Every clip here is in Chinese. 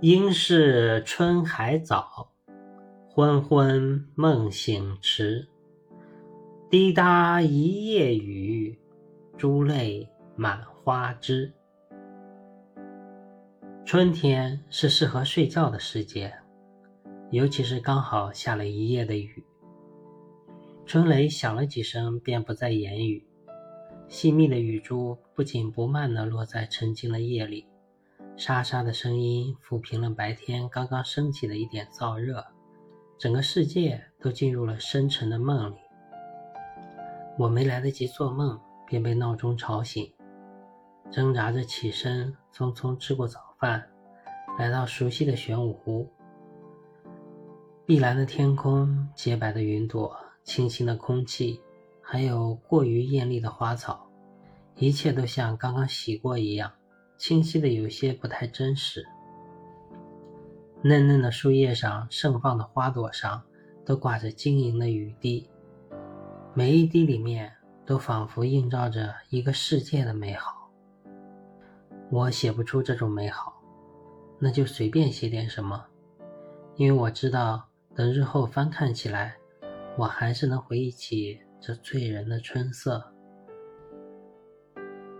应是春还早，昏昏梦醒迟。滴答一夜雨，珠泪满花枝。春天是适合睡觉的时节，尤其是刚好下了一夜的雨。春雷响了几声，便不再言语。细密的雨珠不紧不慢地落在沉静的夜里，沙沙的声音抚平了白天刚刚升起的一点燥热，整个世界都进入了深沉的梦里。我没来得及做梦，便被闹钟吵醒，挣扎着起身，匆匆吃过早饭，来到熟悉的玄武湖。碧蓝的天空，洁白的云朵，清新的空气，还有过于艳丽的花草，一切都像刚刚洗过一样，清晰的有些不太真实。嫩嫩的树叶上，盛放的花朵上，都挂着晶莹的雨滴。每一滴里面都仿佛映照着一个世界的美好。我写不出这种美好，那就随便写点什么，因为我知道，等日后翻看起来，我还是能回忆起这醉人的春色。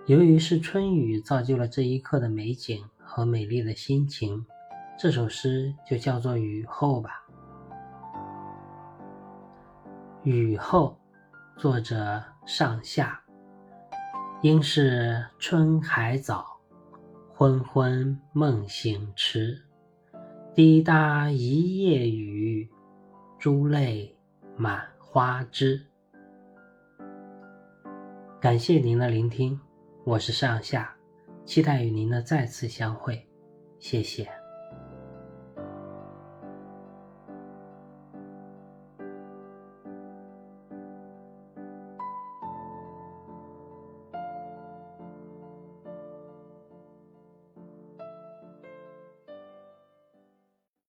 由于是春雨造就了这一刻的美景和美丽的心情，这首诗就叫做《雨后》吧。雨后。作者上下，应是春还早，昏昏梦醒迟。滴答一夜雨，珠泪满花枝。感谢您的聆听，我是上下，期待与您的再次相会，谢谢。